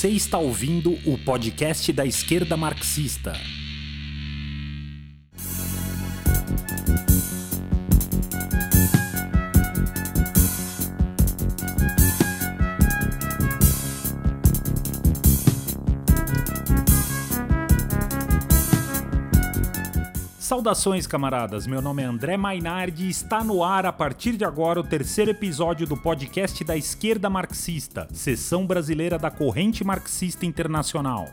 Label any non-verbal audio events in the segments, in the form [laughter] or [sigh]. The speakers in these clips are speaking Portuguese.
Você está ouvindo o podcast da esquerda marxista. Saudações, camaradas. Meu nome é André Mainardi e está no ar a partir de agora o terceiro episódio do podcast da esquerda marxista, seção brasileira da Corrente Marxista Internacional.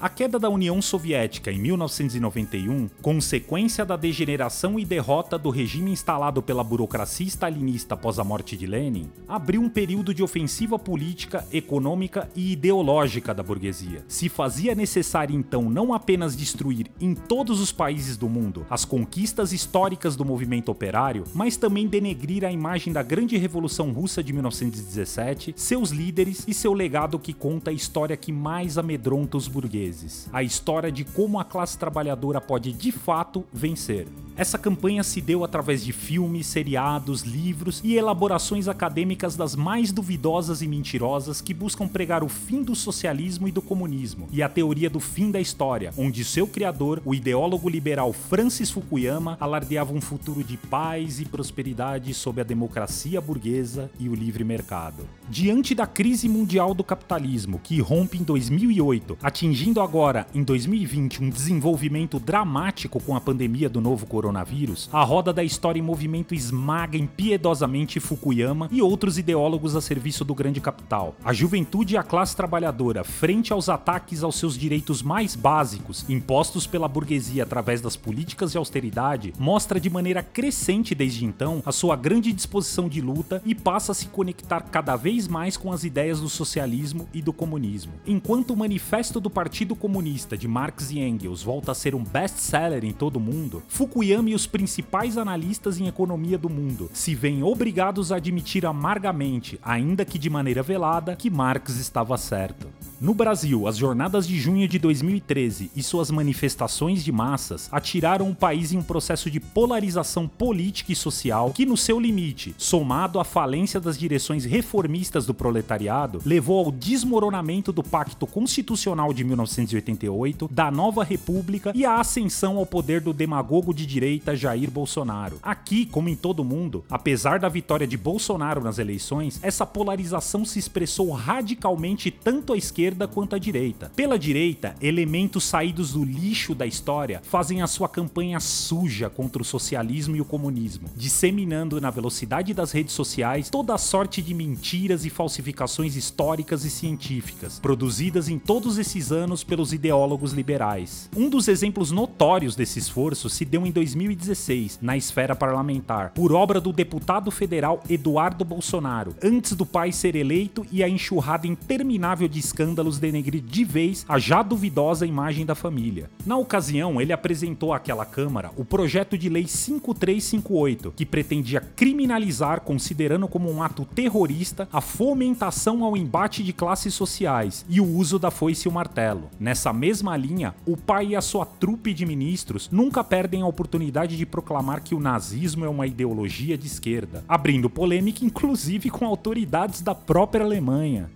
A queda da União Soviética em 1991, consequência da degeneração e derrota do regime instalado pela burocracia stalinista após a morte de Lenin, abriu um período de ofensiva política, econômica e ideológica da burguesia. Se fazia necessário então não apenas destruir em todos os países do mundo as conquistas históricas do movimento operário, mas também denegrir a imagem da grande revolução russa de 1917, seus líderes e seu legado que conta a história que mais amedronta os burgueses a história de como a classe trabalhadora pode de fato vencer. Essa campanha se deu através de filmes, seriados, livros e elaborações acadêmicas das mais duvidosas e mentirosas que buscam pregar o fim do socialismo e do comunismo e a teoria do fim da história, onde seu criador, o ideólogo liberal Francis Fukuyama, alardeava um futuro de paz e prosperidade sob a democracia burguesa e o livre mercado. Diante da crise mundial do capitalismo, que rompe em 2008, atingindo agora, em 2020, um desenvolvimento dramático com a pandemia do novo coronavírus, coronavírus, a roda da história em movimento esmaga impiedosamente Fukuyama e outros ideólogos a serviço do grande capital. A juventude e a classe trabalhadora, frente aos ataques aos seus direitos mais básicos, impostos pela burguesia através das políticas de austeridade, mostra de maneira crescente desde então a sua grande disposição de luta e passa a se conectar cada vez mais com as ideias do socialismo e do comunismo. Enquanto o Manifesto do Partido Comunista de Marx e Engels volta a ser um best-seller em todo o mundo, Fukuyama e os principais analistas em economia do mundo se veem obrigados a admitir amargamente, ainda que de maneira velada, que Marx estava certo. No Brasil, as jornadas de junho de 2013 e suas manifestações de massas atiraram o país em um processo de polarização política e social que, no seu limite, somado à falência das direções reformistas do proletariado, levou ao desmoronamento do Pacto Constitucional de 1988, da Nova República e à ascensão ao poder do demagogo de direita Jair Bolsonaro. Aqui, como em todo mundo, apesar da vitória de Bolsonaro nas eleições, essa polarização se expressou radicalmente tanto à esquerda quanto à direita. Pela direita, elementos saídos do lixo da história fazem a sua campanha suja contra o socialismo e o comunismo, disseminando na velocidade das redes sociais toda a sorte de mentiras e falsificações históricas e científicas, produzidas em todos esses anos pelos ideólogos liberais. Um dos exemplos notórios desse esforço se deu em 2016, na esfera parlamentar, por obra do deputado federal Eduardo Bolsonaro, antes do pai ser eleito e a enxurrada interminável de escândalos denegrir de vez a já duvidosa imagem da família. Na ocasião, ele apresentou àquela Câmara o projeto de lei 5358, que pretendia criminalizar, considerando como um ato terrorista, a fomentação ao embate de classes sociais e o uso da foice e o martelo. Nessa mesma linha, o pai e a sua trupe de ministros nunca perdem a oportunidade de proclamar que o nazismo é uma ideologia de esquerda, abrindo polêmica inclusive com autoridades da própria Alemanha.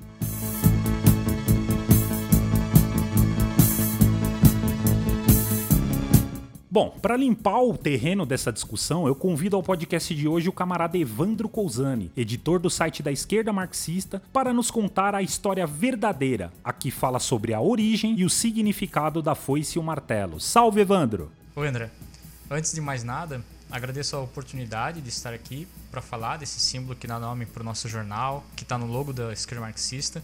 Bom, para limpar o terreno dessa discussão, eu convido ao podcast de hoje o camarada Evandro Cousani, editor do site da Esquerda Marxista, para nos contar a história verdadeira, a que fala sobre a origem e o significado da foice e o martelo. Salve, Evandro! Oi, André. Antes de mais nada, agradeço a oportunidade de estar aqui para falar desse símbolo que dá nome para o nosso jornal, que está no logo da Esquerda Marxista,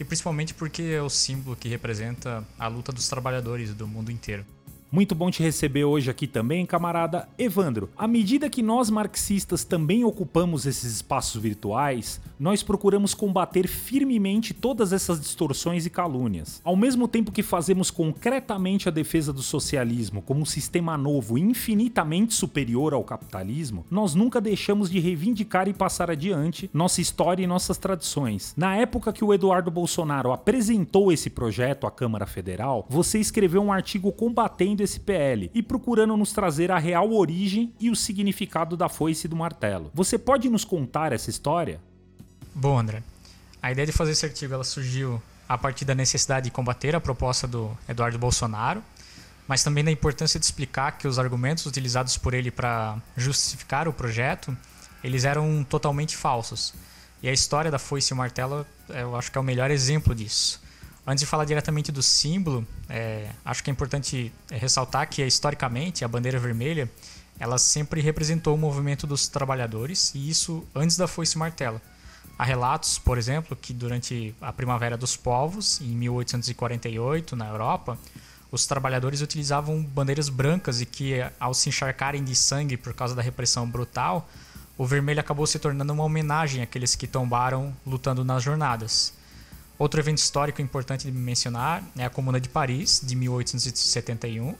e principalmente porque é o símbolo que representa a luta dos trabalhadores do mundo inteiro. Muito bom te receber hoje aqui também, camarada Evandro. À medida que nós marxistas também ocupamos esses espaços virtuais, nós procuramos combater firmemente todas essas distorções e calúnias. Ao mesmo tempo que fazemos concretamente a defesa do socialismo como um sistema novo infinitamente superior ao capitalismo, nós nunca deixamos de reivindicar e passar adiante nossa história e nossas tradições. Na época que o Eduardo Bolsonaro apresentou esse projeto à Câmara Federal, você escreveu um artigo combatendo esse PL e procurando nos trazer a real origem e o significado da foice e do martelo. Você pode nos contar essa história? Bom, André, a ideia de fazer esse artigo ela surgiu a partir da necessidade de combater a proposta do Eduardo Bolsonaro, mas também da importância de explicar que os argumentos utilizados por ele para justificar o projeto, eles eram totalmente falsos. E a história da foice e o martelo, eu acho que é o melhor exemplo disso. Antes de falar diretamente do símbolo, é, acho que é importante ressaltar que historicamente a bandeira vermelha ela sempre representou o movimento dos trabalhadores e isso antes da foice martelo. Há relatos, por exemplo, que durante a Primavera dos Povos, em 1848, na Europa, os trabalhadores utilizavam bandeiras brancas e que, ao se encharcarem de sangue por causa da repressão brutal, o vermelho acabou se tornando uma homenagem àqueles que tombaram lutando nas jornadas. Outro evento histórico importante de mencionar é a Comuna de Paris, de 1871,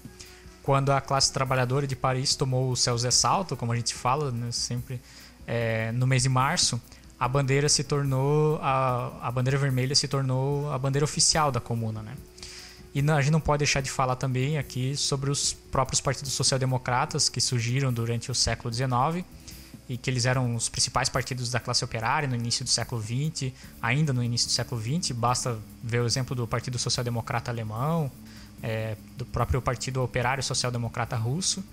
quando a classe trabalhadora de Paris tomou o céus assalto, como a gente fala né, sempre é, no mês de março, a bandeira se tornou a, a bandeira vermelha se tornou a bandeira oficial da comuna, né? E a gente não pode deixar de falar também aqui sobre os próprios partidos social-democratas que surgiram durante o século XIX e que eles eram os principais partidos da classe operária no início do século XX, ainda no início do século XX. Basta ver o exemplo do Partido Social Democrata Alemão, é, do próprio Partido Operário Social Democrata Russo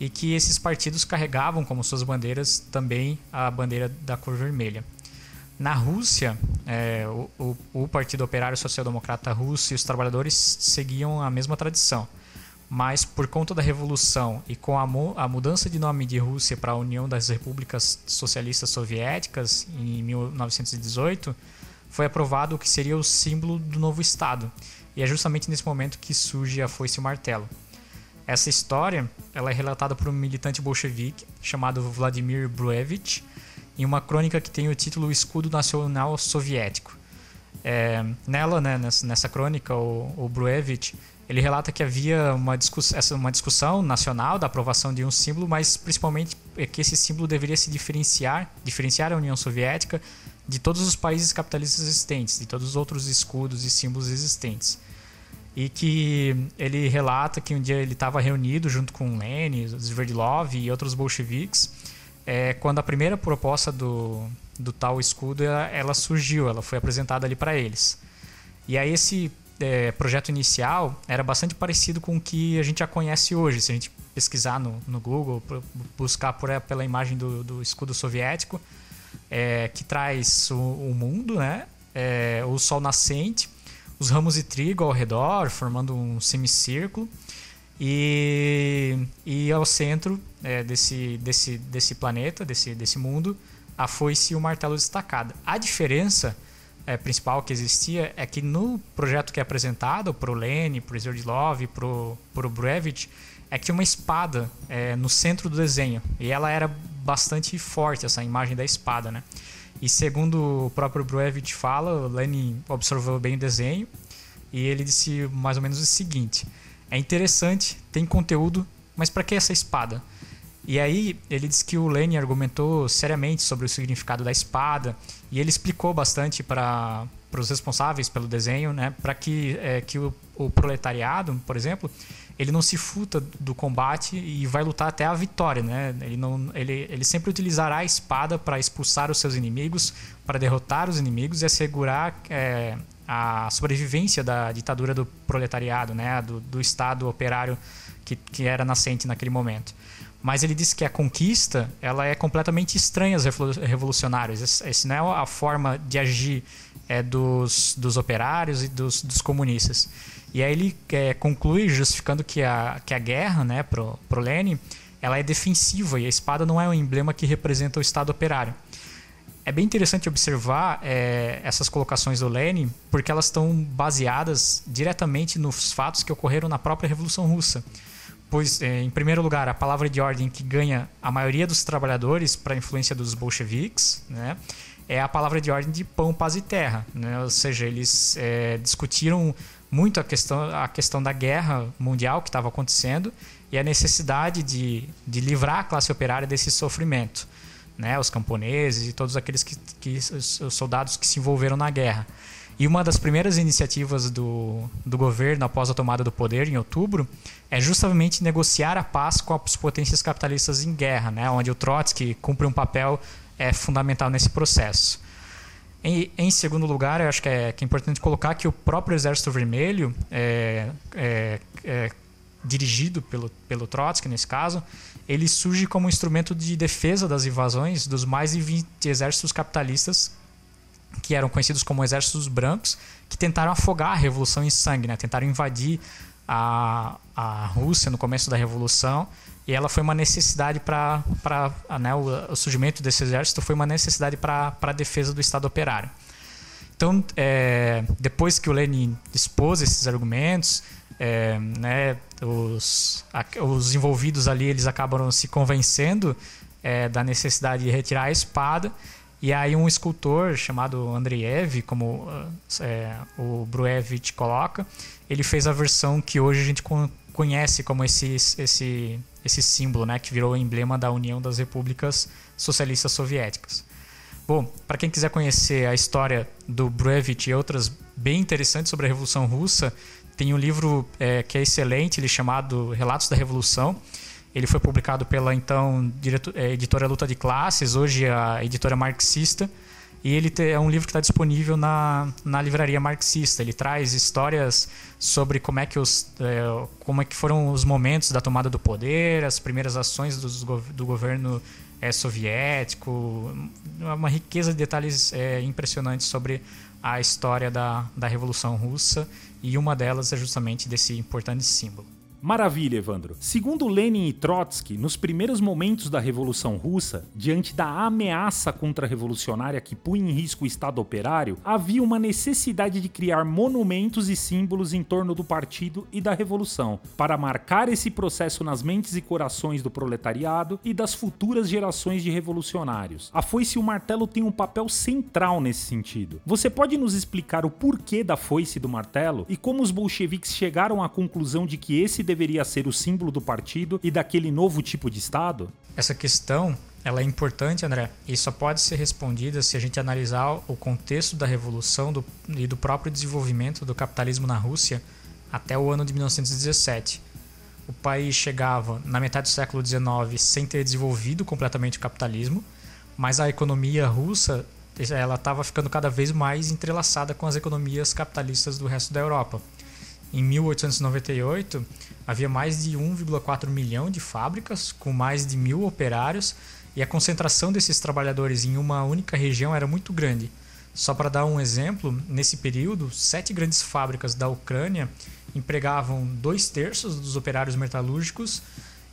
e que esses partidos carregavam como suas bandeiras também a bandeira da cor vermelha. Na Rússia, é, o, o, o, Partido Operário Social Democrata Russo e os trabalhadores seguiam a mesma tradição, mas por conta da revolução e com a, a mudança de nome de Rússia para a União das Repúblicas Socialistas Soviéticas em 1918, foi aprovado o que seria o símbolo do novo Estado. E é justamente nesse momento que surge a foice e o martelo. Essa história ela é relatada por um militante bolchevique chamado Vladimir Bruevich em uma crônica que tem o título Escudo Nacional Soviético. É, nela, né, nessa, nessa, crônica, o, o Bruevich ele relata que havia uma, discuss essa, uma discussão nacional da aprovação de um símbolo, mas principalmente é que esse símbolo deveria se diferenciar, diferenciar a União Soviética de todos os países capitalistas existentes, de todos os outros escudos e símbolos existentes e que ele relata que um dia ele estava reunido junto com Lenin, Sverdlov e outros bolcheviques, é, quando a primeira proposta do, do tal escudo ela, ela surgiu, ela foi apresentada ali para eles. E aí esse é, projeto inicial era bastante parecido com o que a gente já conhece hoje. Se a gente pesquisar no, no Google, buscar por, pela imagem do, do escudo soviético, é, que traz o, o mundo, né? É, o sol nascente os ramos de trigo ao redor, formando um semicírculo. E, e ao centro é, desse, desse, desse planeta, desse, desse mundo, a foice e o martelo destacada. A diferença é, principal que existia é que no projeto que é apresentado para o Lene, para o Zerdlov, para o Brevich, é que uma espada é, no centro do desenho. E ela era bastante forte, essa imagem da espada, né? E segundo o próprio Bruevich fala, Lenin observou bem o desenho e ele disse mais ou menos o seguinte: é interessante, tem conteúdo, mas para que essa espada? E aí ele disse que o Lenin argumentou seriamente sobre o significado da espada e ele explicou bastante para os responsáveis pelo desenho, né, para que, é, que o, o proletariado, por exemplo, ele não se futa do combate e vai lutar até a vitória, né? Ele, não, ele, ele sempre utilizará a espada para expulsar os seus inimigos, para derrotar os inimigos e assegurar é, a sobrevivência da ditadura do proletariado, né? Do, do Estado operário que, que era nascente naquele momento. Mas ele disse que a conquista ela é completamente estranha aos revolucionários. Essa não é a forma de agir é, dos, dos operários e dos, dos comunistas. E aí ele é, conclui justificando que a, que a guerra, né, pro, pro Lenin, ela é defensiva e a espada não é um emblema que representa o Estado operário. É bem interessante observar é, essas colocações do Lenin, porque elas estão baseadas diretamente nos fatos que ocorreram na própria Revolução Russa. Pois, é, em primeiro lugar, a palavra de ordem que ganha a maioria dos trabalhadores para a influência dos bolcheviques, né, é a palavra de ordem de pão, paz e terra. Né? Ou seja, eles é, discutiram muito a questão, a questão da guerra mundial que estava acontecendo e a necessidade de, de livrar a classe operária desse sofrimento. Né? Os camponeses e todos aqueles que, que, os soldados que se envolveram na guerra. E uma das primeiras iniciativas do, do governo após a tomada do poder, em outubro, é justamente negociar a paz com as potências capitalistas em guerra, né? onde o Trotsky cumpre um papel é, fundamental nesse processo. Em, em, segundo lugar, eu acho que é, que é, importante colocar que o próprio Exército Vermelho, é, é, é, dirigido pelo, pelo Trotsky nesse caso, ele surge como instrumento de defesa das invasões dos mais de 20 exércitos capitalistas que eram conhecidos como exércitos brancos, que tentaram afogar a revolução em sangue, né? tentaram invadir a, a Rússia no começo da revolução e ela foi uma necessidade para né, o, o, surgimento desse exército foi uma necessidade para a defesa do Estado operário. Então, é, depois que o Lenin expôs esses argumentos, é, né, os, a, os envolvidos ali eles acabaram se convencendo é, da necessidade de retirar a espada e aí um escultor chamado Andreev, como é, o Bruevich coloca, ele fez a versão que hoje a gente conhece como esse, esse, esse símbolo, né, que virou o emblema da União das Repúblicas Socialistas Soviéticas. Bom, para quem quiser conhecer a história do Bruevich e outras bem interessantes sobre a Revolução Russa, tem um livro é, que é excelente, ele é chamado Relatos da Revolução, ele foi publicado pela então é, editora Luta de Classes, hoje a editora marxista. E ele é um livro que está disponível na, na livraria marxista. Ele traz histórias sobre como é que os é, como é que foram os momentos da tomada do poder, as primeiras ações do, do governo é, soviético, uma riqueza de detalhes é, impressionantes sobre a história da, da Revolução Russa e uma delas é justamente desse importante símbolo. Maravilha, Evandro. Segundo Lenin e Trotsky, nos primeiros momentos da Revolução Russa, diante da ameaça contra-revolucionária que punha em risco o Estado operário, havia uma necessidade de criar monumentos e símbolos em torno do partido e da revolução, para marcar esse processo nas mentes e corações do proletariado e das futuras gerações de revolucionários. A foice e o martelo têm um papel central nesse sentido. Você pode nos explicar o porquê da foice e do martelo e como os bolcheviques chegaram à conclusão de que esse deveria ser o símbolo do partido e daquele novo tipo de Estado? Essa questão ela é importante, André, e só pode ser respondida se a gente analisar o contexto da revolução do, e do próprio desenvolvimento do capitalismo na Rússia até o ano de 1917. O país chegava na metade do século XIX sem ter desenvolvido completamente o capitalismo, mas a economia russa ela estava ficando cada vez mais entrelaçada com as economias capitalistas do resto da Europa. Em 1898, havia mais de 1,4 milhão de fábricas, com mais de mil operários, e a concentração desses trabalhadores em uma única região era muito grande. Só para dar um exemplo, nesse período, sete grandes fábricas da Ucrânia empregavam dois terços dos operários metalúrgicos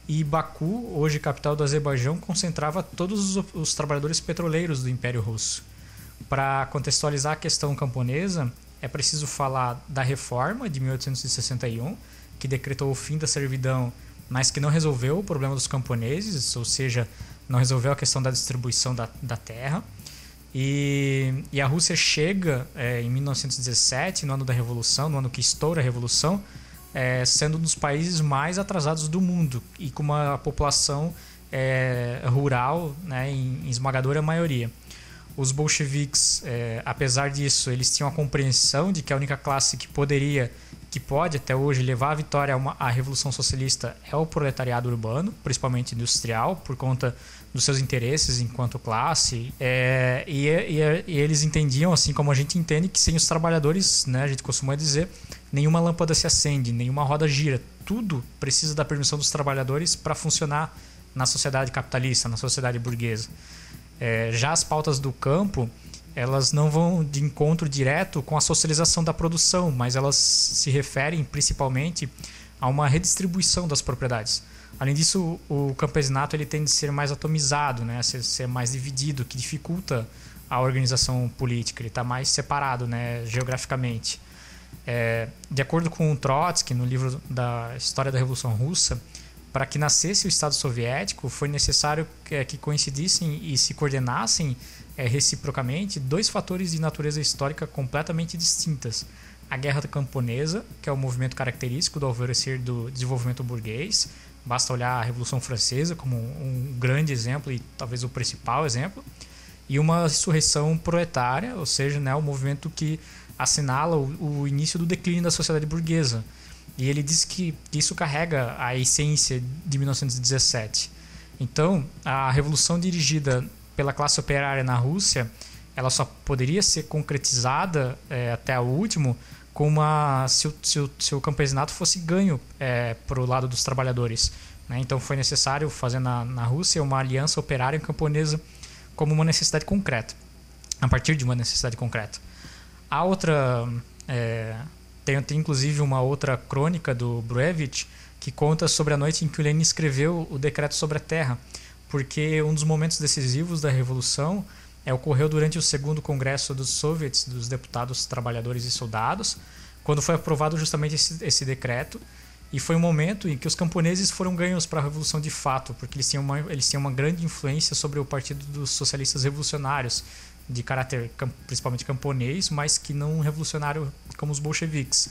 e Baku, hoje capital do Azerbaijão, concentrava todos os, os trabalhadores petroleiros do Império Russo. Para contextualizar a questão camponesa, é preciso falar da reforma de 1861, que decretou o fim da servidão, mas que não resolveu o problema dos camponeses, ou seja, não resolveu a questão da distribuição da, da terra. E, e a Rússia chega é, em 1917, no ano da Revolução, no ano que estoura a Revolução, é, sendo um dos países mais atrasados do mundo e com uma população é, rural né, em, em esmagadora maioria os bolcheviques, é, apesar disso, eles tinham a compreensão de que a única classe que poderia, que pode até hoje levar a vitória a uma, à revolução socialista é o proletariado urbano, principalmente industrial, por conta dos seus interesses enquanto classe. É, e, e, e, eles entendiam, assim como a gente entende, que sem os trabalhadores, né, a gente costuma dizer, nenhuma lâmpada se acende, nenhuma roda gira. Tudo precisa da permissão dos trabalhadores para funcionar na sociedade capitalista, na sociedade burguesa. É, já as pautas do campo, elas não vão de encontro direto com a socialização da produção, mas elas se referem principalmente a uma redistribuição das propriedades. Além disso, o campesinato ele tende a ser mais atomizado, né, a ser, mais dividido, que dificulta a organização política. Ele está mais separado, né, geograficamente. É, de acordo com Trotsky, no livro da História da Revolução Russa, para que nascesse o Estado Soviético, foi necessário que, que coincidissem e se coordenassem é, reciprocamente dois fatores de natureza histórica completamente distintas. A Guerra Camponesa, que é o movimento característico do alvorecer do desenvolvimento burguês, basta olhar a Revolução Francesa como um grande exemplo e talvez o principal exemplo, e uma insurreição proletária, ou seja, né, o movimento que assinala o, o início do declínio da sociedade burguesa. E ele diz que isso carrega a essência de 1917. Então, a revolução dirigida pela classe operária na Rússia, ela só poderia ser concretizada é, até o último com uma, se, o, se, o, se o campesinato fosse ganho é, para o lado dos trabalhadores. Né? Então, foi necessário fazer na, na Rússia uma aliança operária camponesa como uma necessidade concreta, a partir de uma necessidade concreta. A outra é, tem, tem inclusive uma outra crônica do Bruevich que conta sobre a noite em que o Lenin escreveu o decreto sobre a terra, porque um dos momentos decisivos da revolução é, ocorreu durante o segundo congresso dos soviets, dos deputados trabalhadores e soldados, quando foi aprovado justamente esse, esse decreto. E foi um momento em que os camponeses foram ganhos para a revolução de fato, porque eles tinham, uma, eles tinham uma grande influência sobre o Partido dos Socialistas Revolucionários, de caráter principalmente camponês, mas que não revolucionário como os bolcheviques.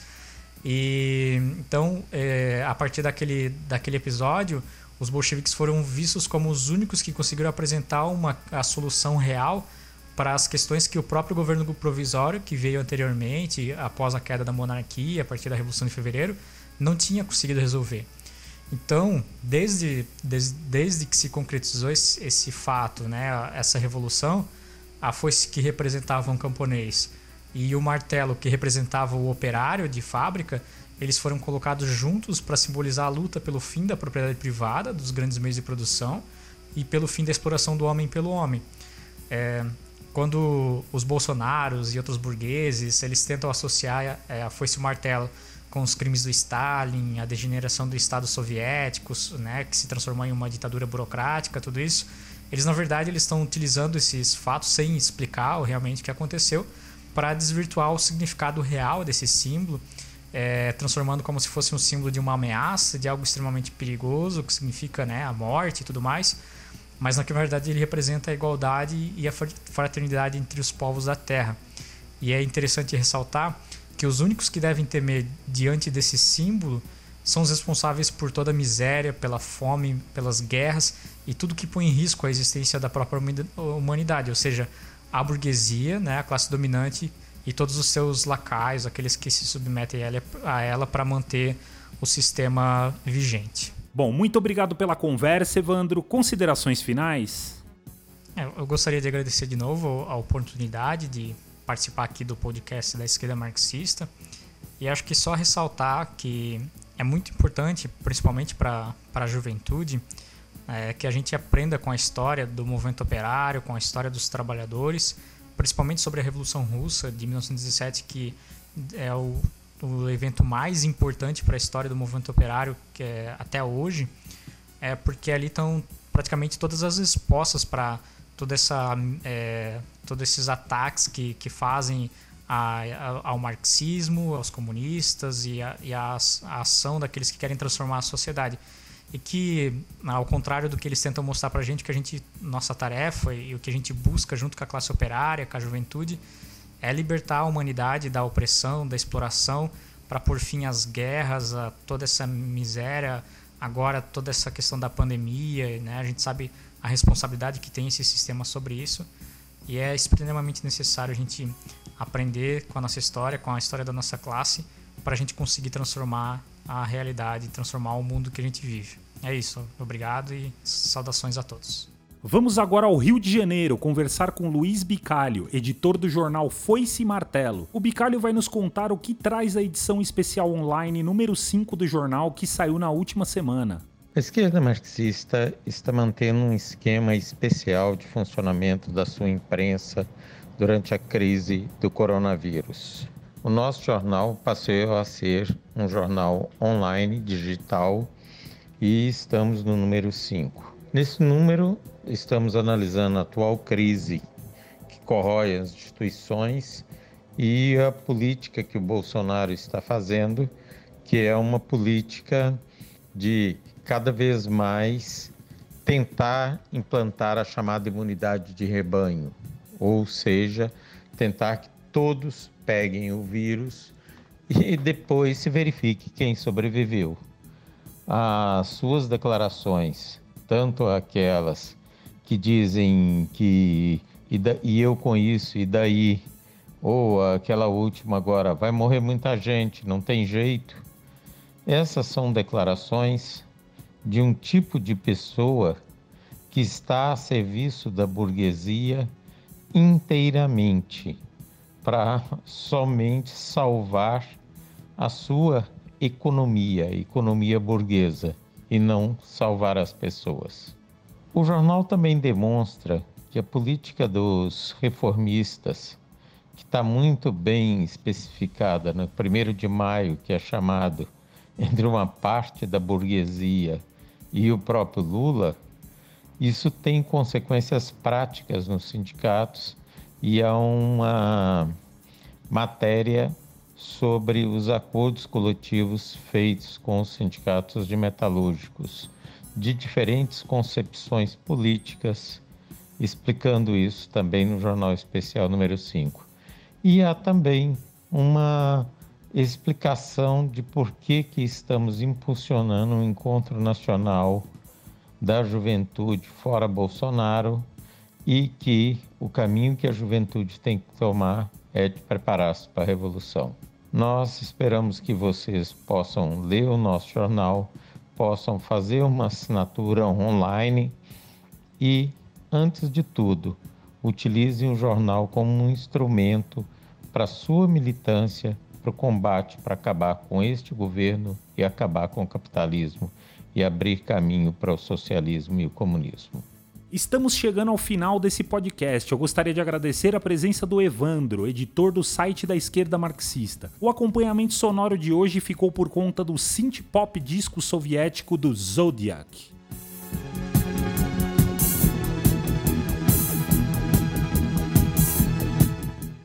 E então, é, a partir daquele, daquele episódio, os bolcheviques foram vistos como os únicos que conseguiram apresentar uma a solução real para as questões que o próprio governo provisório, que veio anteriormente, após a queda da monarquia, a partir da Revolução de Fevereiro, não tinha conseguido resolver. Então, desde, desde, desde que se concretizou esse, esse fato, né, essa revolução, a foice que representava um camponês e o martelo que representava o operário de fábrica, eles foram colocados juntos para simbolizar a luta pelo fim da propriedade privada dos grandes meios de produção e pelo fim da exploração do homem pelo homem. É, quando os bolsonaros e outros burgueses eles tentam associar é, a foice e o martelo com os crimes do Stalin, a degeneração do Estado soviético, né, que se transformou em uma ditadura burocrática, tudo isso, eles, na verdade, eles estão utilizando esses fatos sem explicar realmente o que aconteceu para desvirtuar o significado real desse símbolo, é, transformando como se fosse um símbolo de uma ameaça, de algo extremamente perigoso, que significa né, a morte e tudo mais, mas na verdade ele representa a igualdade e a fraternidade entre os povos da Terra. E é interessante ressaltar que os únicos que devem temer diante desse símbolo são os responsáveis por toda a miséria, pela fome, pelas guerras e tudo que põe em risco a existência da própria humanidade, ou seja, a burguesia, né, a classe dominante e todos os seus lacaios, aqueles que se submetem a ela para manter o sistema vigente. Bom, muito obrigado pela conversa, Evandro. Considerações finais? É, eu gostaria de agradecer de novo a oportunidade de participar aqui do podcast da esquerda marxista. E acho que só ressaltar que é muito importante, principalmente para a juventude, é, que a gente aprenda com a história do movimento operário, com a história dos trabalhadores, principalmente sobre a Revolução Russa de 1917, que é o, o evento mais importante para a história do movimento operário que é, até hoje, é porque ali estão praticamente todas as respostas para toda essa é, todos esses ataques que, que fazem a, a, ao marxismo, aos comunistas e, a, e a, ação daqueles que querem transformar a sociedade e que, ao contrário do que eles tentam mostrar para a gente, que a gente, nossa tarefa e o que a gente busca junto com a classe operária, com a juventude, é libertar a humanidade da opressão, da exploração, para pôr fim às guerras, a toda essa miséria, agora toda essa questão da pandemia, né? A gente sabe a responsabilidade que tem esse sistema sobre isso e é extremamente necessário a gente aprender com a nossa história, com a história da nossa classe, para a gente conseguir transformar a realidade, transformar o mundo que a gente vive. É isso. Obrigado e saudações a todos. Vamos agora ao Rio de Janeiro conversar com Luiz Bicalho, editor do jornal Foice e Martelo. O Bicalho vai nos contar o que traz a edição especial online número 5 do jornal que saiu na última semana. A esquerda marxista está mantendo um esquema especial de funcionamento da sua imprensa durante a crise do coronavírus. O nosso jornal passou a ser um jornal online, digital, e estamos no número 5. Nesse número, estamos analisando a atual crise que corrói as instituições e a política que o Bolsonaro está fazendo, que é uma política de cada vez mais tentar implantar a chamada imunidade de rebanho, ou seja, tentar que todos peguem o vírus e depois se verifique quem sobreviveu. As suas declarações, tanto aquelas que dizem que e, da, e eu com isso, e daí ou aquela última agora, vai morrer muita gente, não tem jeito. Essas são declarações de um tipo de pessoa que está a serviço da burguesia inteiramente para somente salvar a sua economia, economia burguesa, e não salvar as pessoas. O jornal também demonstra que a política dos reformistas, que está muito bem especificada no 1 de maio, que é chamado [laughs] entre uma parte da burguesia e o próprio Lula, isso tem consequências práticas nos sindicatos e há uma matéria sobre os acordos coletivos feitos com os sindicatos de metalúrgicos, de diferentes concepções políticas, explicando isso também no Jornal Especial número 5. E há também uma explicação de por que, que estamos impulsionando um encontro nacional da juventude fora Bolsonaro e que o caminho que a juventude tem que tomar é de preparar-se para a revolução. Nós esperamos que vocês possam ler o nosso jornal, possam fazer uma assinatura online e, antes de tudo, utilizem o jornal como um instrumento para sua militância para o combate para acabar com este governo e acabar com o capitalismo e abrir caminho para o socialismo e o comunismo. Estamos chegando ao final desse podcast. Eu gostaria de agradecer a presença do Evandro, editor do site da esquerda marxista. O acompanhamento sonoro de hoje ficou por conta do synth pop disco soviético do Zodiac.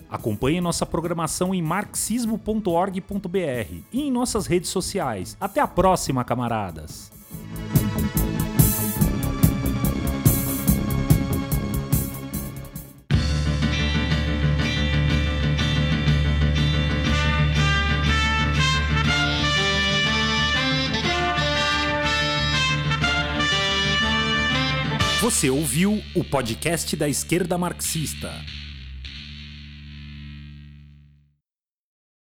Acompanhe nossa programação em marxismo.org.br e em nossas redes sociais. Até a próxima, camaradas! Você ouviu o podcast da esquerda marxista.